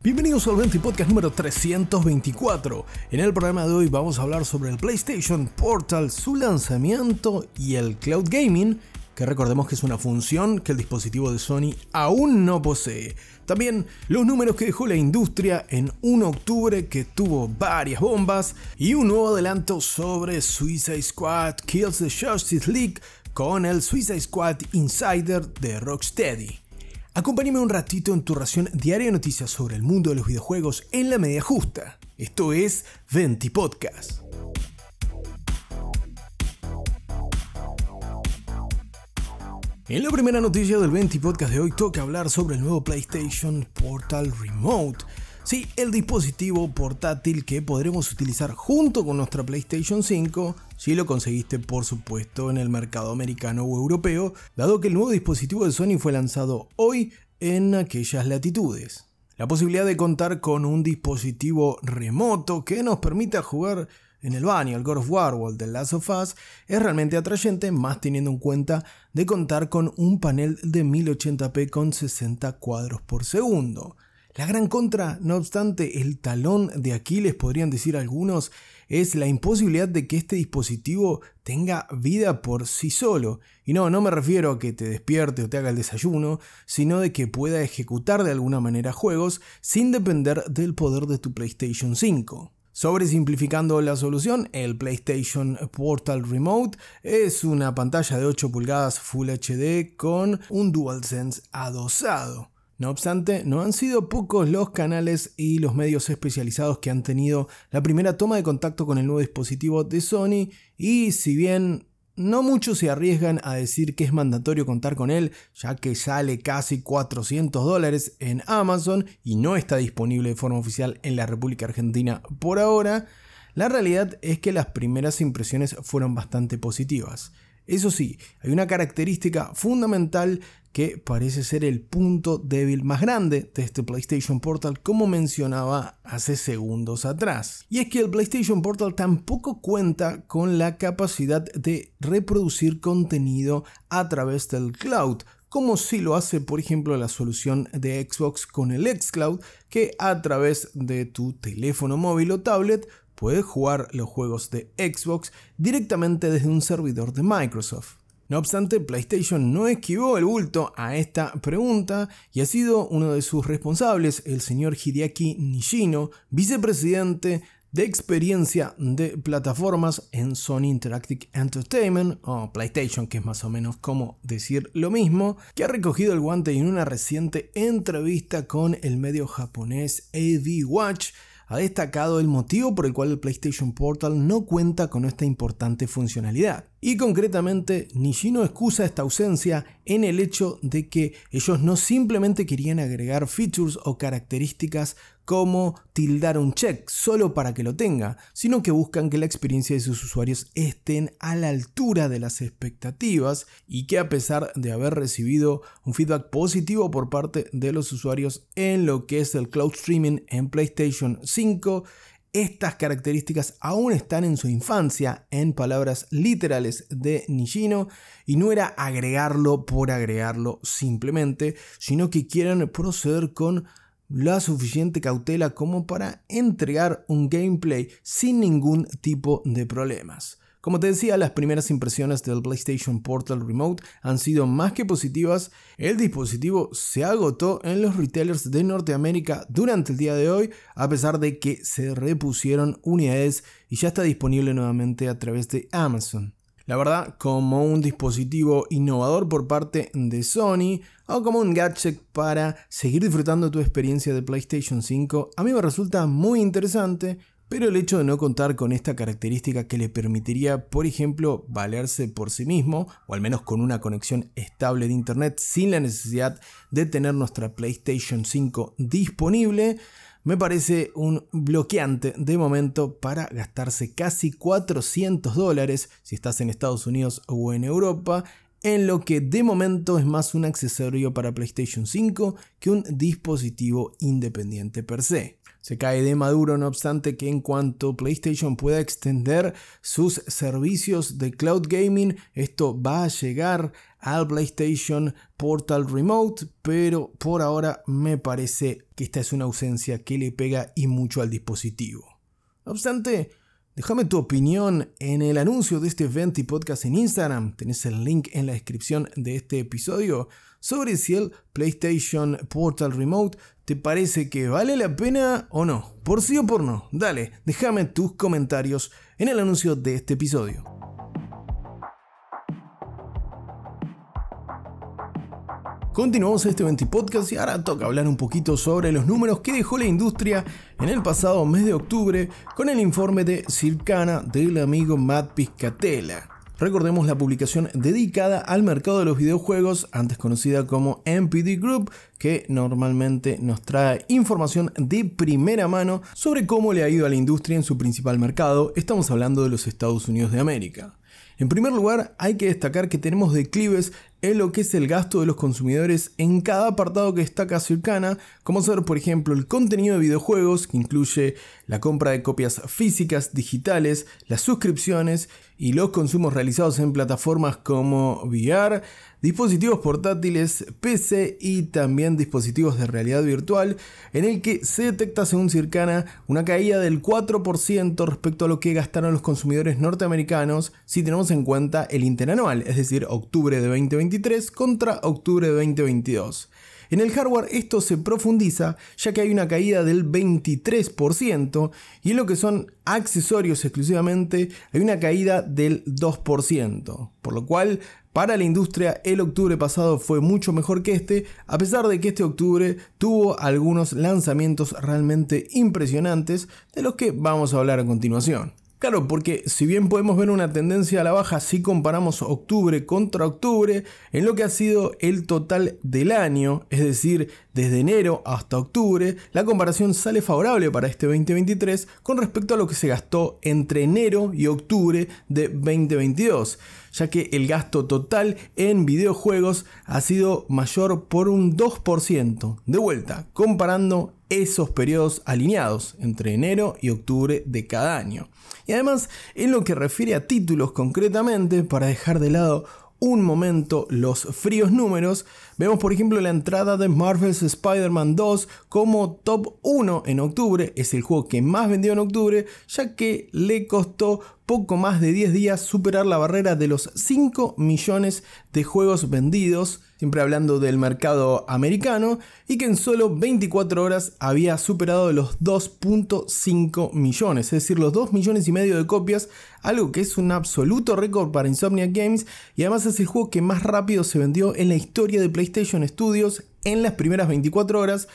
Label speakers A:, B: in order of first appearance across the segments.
A: Bienvenidos al 20 Podcast número 324. En el programa de hoy vamos a hablar sobre el PlayStation Portal, su lanzamiento y el cloud gaming, que recordemos que es una función que el dispositivo de Sony aún no posee. También los números que dejó la industria en un octubre que tuvo varias bombas y un nuevo adelanto sobre Suicide Squad Kills the Justice League con el Suicide Squad Insider de Rocksteady. Acompáñame un ratito en tu ración diaria de noticias sobre el mundo de los videojuegos en la media justa. Esto es Venti Podcast. En la primera noticia del Venti Podcast de hoy toca hablar sobre el nuevo PlayStation Portal Remote. Sí, el dispositivo portátil que podremos utilizar junto con nuestra PlayStation 5 si lo conseguiste por supuesto en el mercado americano o europeo, dado que el nuevo dispositivo de Sony fue lanzado hoy en aquellas latitudes. La posibilidad de contar con un dispositivo remoto que nos permita jugar en el baño el God of War o el The Last of Us es realmente atrayente, más teniendo en cuenta de contar con un panel de 1080p con 60 cuadros por segundo. La gran contra, no obstante, el talón de Aquiles, podrían decir algunos, es la imposibilidad de que este dispositivo tenga vida por sí solo. Y no, no me refiero a que te despierte o te haga el desayuno, sino de que pueda ejecutar de alguna manera juegos sin depender del poder de tu PlayStation 5. Sobresimplificando la solución, el PlayStation Portal Remote es una pantalla de 8 pulgadas Full HD con un DualSense adosado. No obstante, no han sido pocos los canales y los medios especializados que han tenido la primera toma de contacto con el nuevo dispositivo de Sony y si bien no muchos se arriesgan a decir que es mandatorio contar con él, ya que sale casi 400 dólares en Amazon y no está disponible de forma oficial en la República Argentina por ahora, la realidad es que las primeras impresiones fueron bastante positivas. Eso sí, hay una característica fundamental que parece ser el punto débil más grande de este PlayStation Portal como mencionaba hace segundos atrás. Y es que el PlayStation Portal tampoco cuenta con la capacidad de reproducir contenido a través del cloud, como si lo hace por ejemplo la solución de Xbox con el xCloud, que a través de tu teléfono móvil o tablet puedes jugar los juegos de Xbox directamente desde un servidor de Microsoft. No obstante, PlayStation no esquivó el bulto a esta pregunta y ha sido uno de sus responsables, el señor Hideaki Nishino, vicepresidente de experiencia de plataformas en Sony Interactive Entertainment o PlayStation, que es más o menos como decir lo mismo, que ha recogido el guante en una reciente entrevista con el medio japonés AV Watch ha destacado el motivo por el cual el PlayStation Portal no cuenta con esta importante funcionalidad. Y concretamente, Nishino excusa esta ausencia en el hecho de que ellos no simplemente querían agregar features o características como tildar un check solo para que lo tenga, sino que buscan que la experiencia de sus usuarios estén a la altura de las expectativas y que a pesar de haber recibido un feedback positivo por parte de los usuarios en lo que es el cloud streaming en PlayStation 5, estas características aún están en su infancia, en palabras literales de Nishino, y no era agregarlo por agregarlo simplemente, sino que quieren proceder con la suficiente cautela como para entregar un gameplay sin ningún tipo de problemas. Como te decía, las primeras impresiones del PlayStation Portal Remote han sido más que positivas. El dispositivo se agotó en los retailers de Norteamérica durante el día de hoy, a pesar de que se repusieron unidades y ya está disponible nuevamente a través de Amazon. La verdad, como un dispositivo innovador por parte de Sony o como un gadget para seguir disfrutando tu experiencia de PlayStation 5, a mí me resulta muy interesante pero el hecho de no contar con esta característica que le permitiría, por ejemplo, valerse por sí mismo, o al menos con una conexión estable de Internet sin la necesidad de tener nuestra PlayStation 5 disponible, me parece un bloqueante de momento para gastarse casi 400 dólares si estás en Estados Unidos o en Europa en lo que de momento es más un accesorio para PlayStation 5 que un dispositivo independiente per se. Se cae de maduro, no obstante que en cuanto PlayStation pueda extender sus servicios de cloud gaming, esto va a llegar al PlayStation Portal Remote, pero por ahora me parece que esta es una ausencia que le pega y mucho al dispositivo. No obstante, Déjame tu opinión en el anuncio de este evento y podcast en Instagram. Tenés el link en la descripción de este episodio sobre si el PlayStation Portal Remote te parece que vale la pena o no. Por sí o por no. Dale, déjame tus comentarios en el anuncio de este episodio. Continuamos este 20 podcast y ahora toca hablar un poquito sobre los números que dejó la industria en el pasado mes de octubre con el informe de Circana del amigo Matt Piscatella. Recordemos la publicación dedicada al mercado de los videojuegos, antes conocida como MPD Group, que normalmente nos trae información de primera mano sobre cómo le ha ido a la industria en su principal mercado, estamos hablando de los Estados Unidos de América. En primer lugar, hay que destacar que tenemos declives en lo que es el gasto de los consumidores en cada apartado que destaca Circana, como ser por ejemplo el contenido de videojuegos, que incluye la compra de copias físicas, digitales, las suscripciones y los consumos realizados en plataformas como VR, dispositivos portátiles, PC y también dispositivos de realidad virtual, en el que se detecta según Circana una caída del 4% respecto a lo que gastaron los consumidores norteamericanos si tenemos en cuenta el interanual, es decir, octubre de 2023 contra octubre de 2022. En el hardware esto se profundiza ya que hay una caída del 23% y en lo que son accesorios exclusivamente hay una caída del 2%, por lo cual para la industria el octubre pasado fue mucho mejor que este, a pesar de que este octubre tuvo algunos lanzamientos realmente impresionantes de los que vamos a hablar a continuación. Claro, porque si bien podemos ver una tendencia a la baja si comparamos octubre contra octubre, en lo que ha sido el total del año, es decir, desde enero hasta octubre, la comparación sale favorable para este 2023 con respecto a lo que se gastó entre enero y octubre de 2022 ya que el gasto total en videojuegos ha sido mayor por un 2%. De vuelta, comparando esos periodos alineados entre enero y octubre de cada año. Y además, en lo que refiere a títulos concretamente, para dejar de lado un momento los fríos números, vemos por ejemplo la entrada de Marvel's Spider-Man 2 como top 1 en octubre, es el juego que más vendió en octubre, ya que le costó poco más de 10 días superar la barrera de los 5 millones de juegos vendidos, siempre hablando del mercado americano, y que en solo 24 horas había superado los 2.5 millones, es decir, los 2 millones y medio de copias, algo que es un absoluto récord para Insomnia Games y además es el juego que más rápido se vendió en la historia de PlayStation Studios en las primeras 24 horas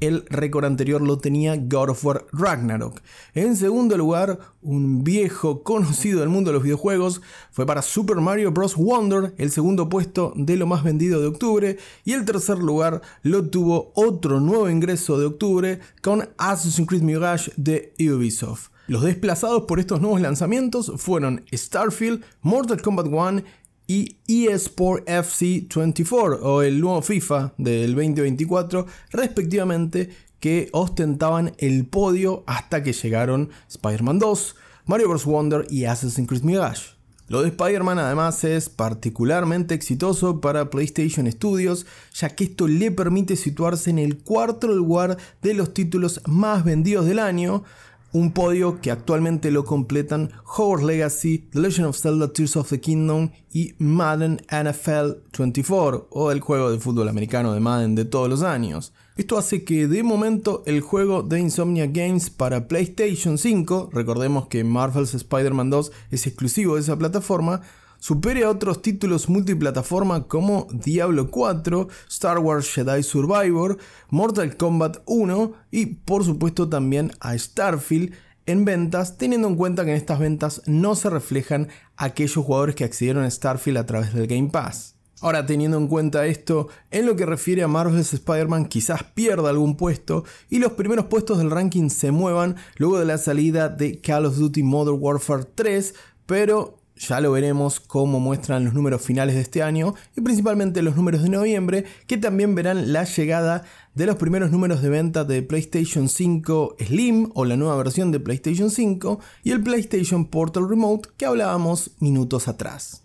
A: el récord anterior lo tenía God of War Ragnarok. En segundo lugar, un viejo conocido del mundo de los videojuegos fue para Super Mario Bros. Wonder, el segundo puesto de lo más vendido de octubre. Y el tercer lugar lo tuvo otro nuevo ingreso de octubre con Assassin's Creed Mirage de Ubisoft. Los desplazados por estos nuevos lanzamientos fueron Starfield, Mortal Kombat 1 y eSport FC 24 o el nuevo FIFA del 2024 respectivamente que ostentaban el podio hasta que llegaron Spider-Man 2, Mario Bros. Wonder y Assassin's Creed Mirage. Lo de Spider-Man además es particularmente exitoso para PlayStation Studios, ya que esto le permite situarse en el cuarto lugar de los títulos más vendidos del año, un podio que actualmente lo completan Hogwarts Legacy, The Legend of Zelda Tears of the Kingdom y Madden NFL 24 o el juego de fútbol americano de Madden de todos los años. Esto hace que de momento el juego de Insomnia Games para PlayStation 5, recordemos que Marvel's Spider-Man 2 es exclusivo de esa plataforma, supere a otros títulos multiplataforma como Diablo 4, Star Wars Jedi Survivor, Mortal Kombat 1 y por supuesto también a Starfield en ventas, teniendo en cuenta que en estas ventas no se reflejan aquellos jugadores que accedieron a Starfield a través del Game Pass. Ahora, teniendo en cuenta esto, en lo que refiere a Marvel's Spider-Man, quizás pierda algún puesto y los primeros puestos del ranking se muevan luego de la salida de Call of Duty Modern Warfare 3, pero ya lo veremos cómo muestran los números finales de este año y principalmente los números de noviembre, que también verán la llegada de los primeros números de venta de PlayStation 5 Slim o la nueva versión de PlayStation 5 y el PlayStation Portal Remote que hablábamos minutos atrás.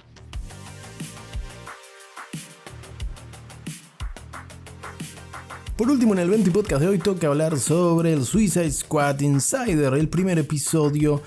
A: Por último, en el 20 podcast de hoy toca hablar sobre el Suicide Squad Insider, el primer episodio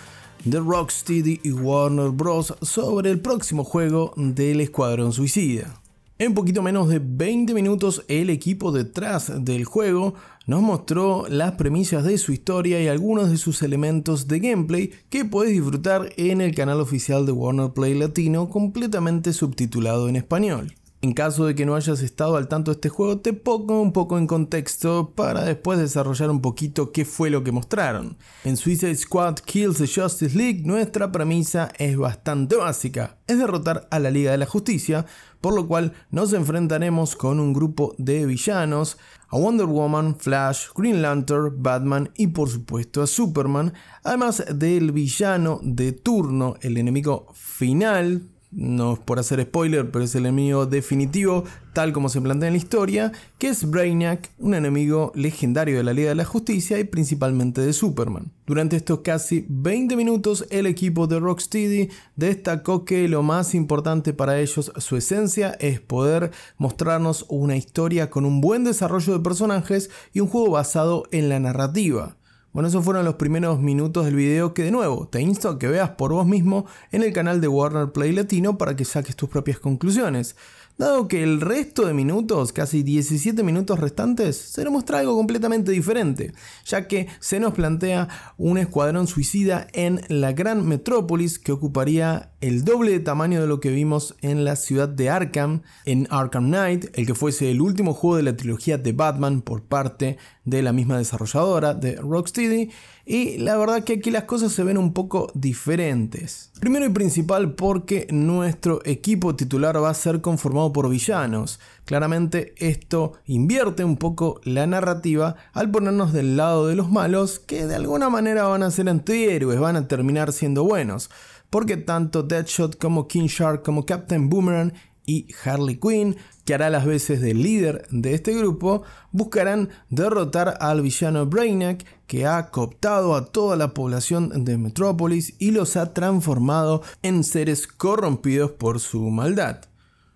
A: de Rocksteady y Warner Bros. sobre el próximo juego del Escuadrón Suicida. En poquito menos de 20 minutos, el equipo detrás del juego nos mostró las premisas de su historia y algunos de sus elementos de gameplay que puedes disfrutar en el canal oficial de Warner Play Latino completamente subtitulado en español. En caso de que no hayas estado al tanto de este juego, te pongo un poco en contexto para después desarrollar un poquito qué fue lo que mostraron. En Suicide Squad Kills the Justice League, nuestra premisa es bastante básica, es derrotar a la Liga de la Justicia, por lo cual nos enfrentaremos con un grupo de villanos, a Wonder Woman, Flash, Green Lantern, Batman y por supuesto a Superman, además del villano de turno, el enemigo final no es por hacer spoiler, pero es el enemigo definitivo, tal como se plantea en la historia, que es Brainiac, un enemigo legendario de la Liga de la Justicia y principalmente de Superman. Durante estos casi 20 minutos, el equipo de Rocksteady destacó que lo más importante para ellos, su esencia, es poder mostrarnos una historia con un buen desarrollo de personajes y un juego basado en la narrativa. Bueno, esos fueron los primeros minutos del video que de nuevo te insto a que veas por vos mismo en el canal de Warner Play Latino para que saques tus propias conclusiones. Dado que el resto de minutos, casi 17 minutos restantes, se nos muestra algo completamente diferente, ya que se nos plantea un escuadrón suicida en la gran metrópolis que ocuparía el doble de tamaño de lo que vimos en la ciudad de Arkham, en Arkham Knight, el que fuese el último juego de la trilogía de Batman por parte de la misma desarrolladora de Rocksteady, y la verdad que aquí las cosas se ven un poco diferentes. Primero y principal porque nuestro equipo titular va a ser conformado por villanos. Claramente esto invierte un poco la narrativa al ponernos del lado de los malos que de alguna manera van a ser antihéroes, van a terminar siendo buenos. Porque tanto Deadshot como King Shark como Captain Boomerang y Harley Quinn, que hará las veces de líder de este grupo, buscarán derrotar al villano Brainiac, que ha cooptado a toda la población de Metrópolis y los ha transformado en seres corrompidos por su maldad.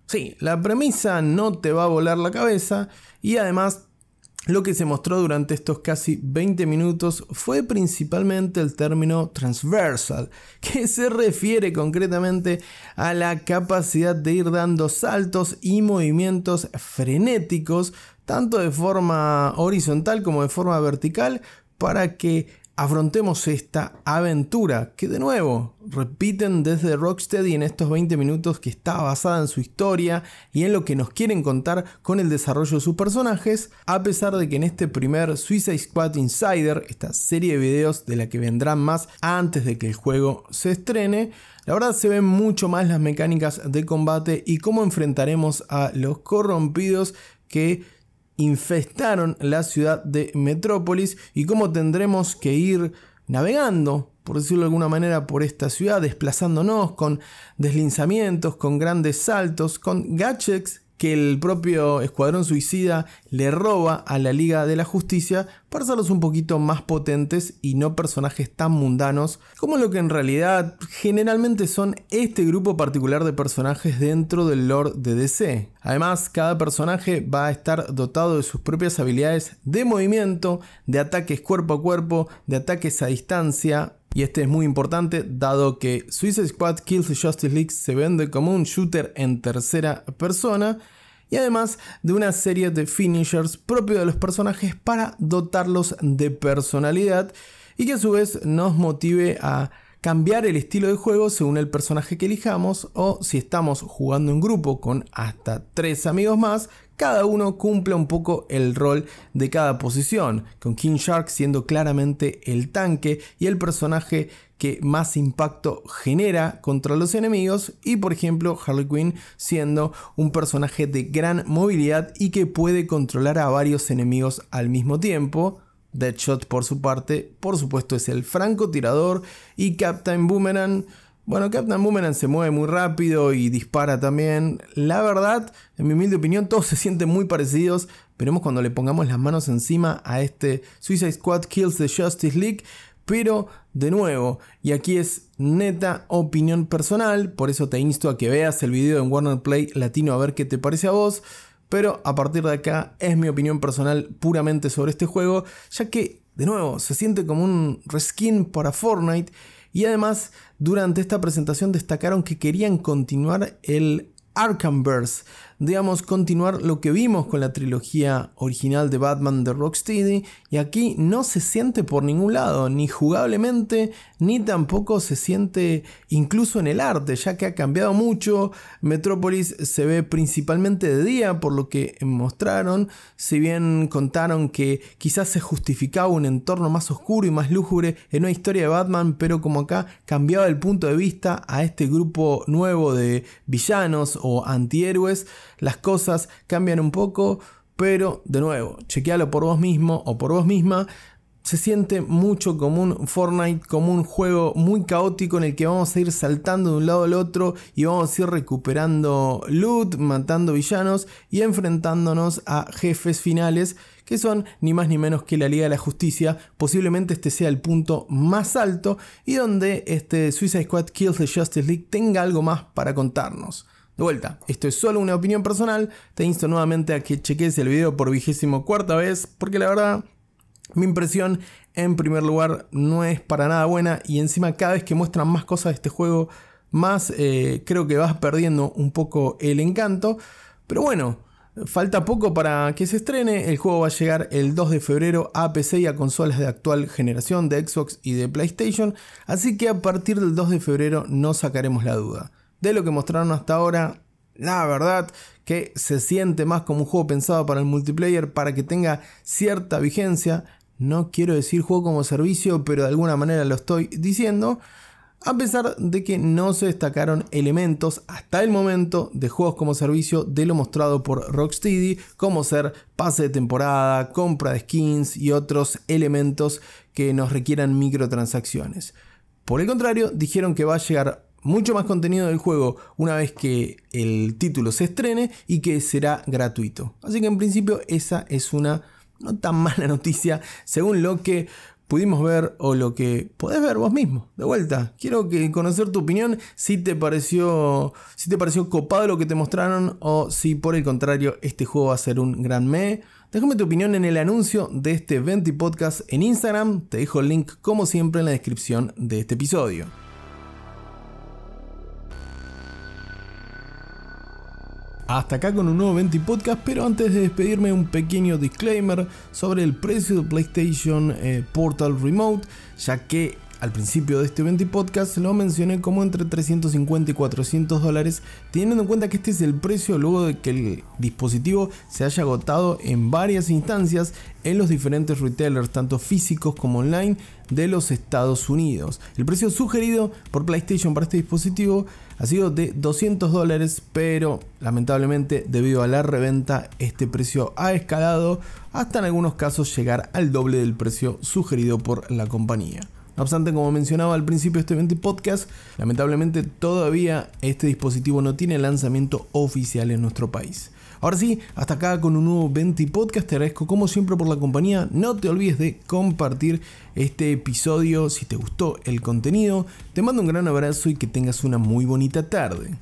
A: Sí, la premisa no te va a volar la cabeza y además lo que se mostró durante estos casi 20 minutos fue principalmente el término transversal, que se refiere concretamente a la capacidad de ir dando saltos y movimientos frenéticos, tanto de forma horizontal como de forma vertical, para que afrontemos esta aventura que de nuevo repiten desde Rocksteady en estos 20 minutos que está basada en su historia y en lo que nos quieren contar con el desarrollo de sus personajes, a pesar de que en este primer Suicide Squad Insider, esta serie de videos de la que vendrán más antes de que el juego se estrene, la verdad se ven mucho más las mecánicas de combate y cómo enfrentaremos a los corrompidos que infestaron la ciudad de Metrópolis y cómo tendremos que ir navegando, por decirlo de alguna manera, por esta ciudad, desplazándonos con deslizamientos, con grandes saltos, con gadgets que el propio Escuadrón Suicida le roba a la Liga de la Justicia para hacerlos un poquito más potentes y no personajes tan mundanos como lo que en realidad generalmente son este grupo particular de personajes dentro del lore de DC. Además, cada personaje va a estar dotado de sus propias habilidades de movimiento, de ataques cuerpo a cuerpo, de ataques a distancia, y este es muy importante dado que Suicide Squad Kills Justice League se vende como un shooter en tercera persona y además de una serie de finishers propios de los personajes para dotarlos de personalidad y que a su vez nos motive a cambiar el estilo de juego según el personaje que elijamos o si estamos jugando en grupo con hasta tres amigos más, cada uno cumple un poco el rol de cada posición, con King Shark siendo claramente el tanque y el personaje que más impacto genera contra los enemigos y por ejemplo Harley Quinn siendo un personaje de gran movilidad y que puede controlar a varios enemigos al mismo tiempo. Deadshot por su parte, por supuesto es el francotirador y Captain Boomerang Bueno, Captain Boomerang se mueve muy rápido y dispara también. La verdad, en mi humilde opinión, todos se sienten muy parecidos. Veremos cuando le pongamos las manos encima a este Suicide Squad Kills the Justice League. Pero de nuevo, y aquí es neta opinión personal, por eso te insto a que veas el video en Warner Play Latino a ver qué te parece a vos. Pero a partir de acá es mi opinión personal puramente sobre este juego, ya que, de nuevo, se siente como un reskin para Fortnite. Y además, durante esta presentación destacaron que querían continuar el Arkhamverse, digamos, continuar lo que vimos con la trilogía original de Batman de Rocksteady, y aquí no se siente por ningún lado, ni jugablemente, ni tampoco se siente incluso en el arte, ya que ha cambiado mucho. Metrópolis se ve principalmente de día, por lo que mostraron, si bien contaron que quizás se justificaba un entorno más oscuro y más lúgubre en una historia de Batman, pero como acá cambiaba el punto de vista a este grupo nuevo de villanos o antihéroes, las cosas cambian un poco, pero de nuevo, chequealo por vos mismo o por vos misma. Se siente mucho como un Fortnite, como un juego muy caótico en el que vamos a ir saltando de un lado al otro y vamos a ir recuperando loot, matando villanos y enfrentándonos a jefes finales que son ni más ni menos que la Liga de la Justicia. Posiblemente este sea el punto más alto y donde este Suicide Squad Kills the Justice League tenga algo más para contarnos. Vuelta, esto es solo una opinión personal, te insto nuevamente a que cheques el video por vigésimo cuarta vez, porque la verdad, mi impresión en primer lugar no es para nada buena y encima cada vez que muestran más cosas de este juego, más eh, creo que vas perdiendo un poco el encanto, pero bueno, falta poco para que se estrene, el juego va a llegar el 2 de febrero a PC y a consolas de actual generación de Xbox y de PlayStation, así que a partir del 2 de febrero no sacaremos la duda de lo que mostraron hasta ahora, la verdad que se siente más como un juego pensado para el multiplayer, para que tenga cierta vigencia. No quiero decir juego como servicio, pero de alguna manera lo estoy diciendo. A pesar de que no se destacaron elementos hasta el momento de juegos como servicio de lo mostrado por Rocksteady, como ser pase de temporada, compra de skins y otros elementos que nos requieran microtransacciones. Por el contrario, dijeron que va a llegar mucho más contenido del juego una vez que el título se estrene y que será gratuito. Así que en principio esa es una no tan mala noticia según lo que pudimos ver o lo que podés ver vos mismo. De vuelta, quiero que conocer tu opinión si te pareció si te pareció copado lo que te mostraron o si por el contrario este juego va a ser un gran me. Déjame tu opinión en el anuncio de este 20 podcast en Instagram, te dejo el link como siempre en la descripción de este episodio. Hasta acá con un nuevo 20 podcast, pero antes de despedirme un pequeño disclaimer sobre el precio de PlayStation eh, Portal Remote, ya que al principio de este 20 podcast lo mencioné como entre 350 y 400 dólares, teniendo en cuenta que este es el precio luego de que el dispositivo se haya agotado en varias instancias en los diferentes retailers, tanto físicos como online, de los Estados Unidos. El precio sugerido por PlayStation para este dispositivo ha sido de 200 dólares, pero lamentablemente debido a la reventa este precio ha escalado hasta en algunos casos llegar al doble del precio sugerido por la compañía. No obstante, como mencionaba al principio de este 20 podcast, lamentablemente todavía este dispositivo no tiene lanzamiento oficial en nuestro país. Ahora sí, hasta acá con un nuevo 20 podcast. Te agradezco como siempre por la compañía. No te olvides de compartir este episodio si te gustó el contenido. Te mando un gran abrazo y que tengas una muy bonita tarde.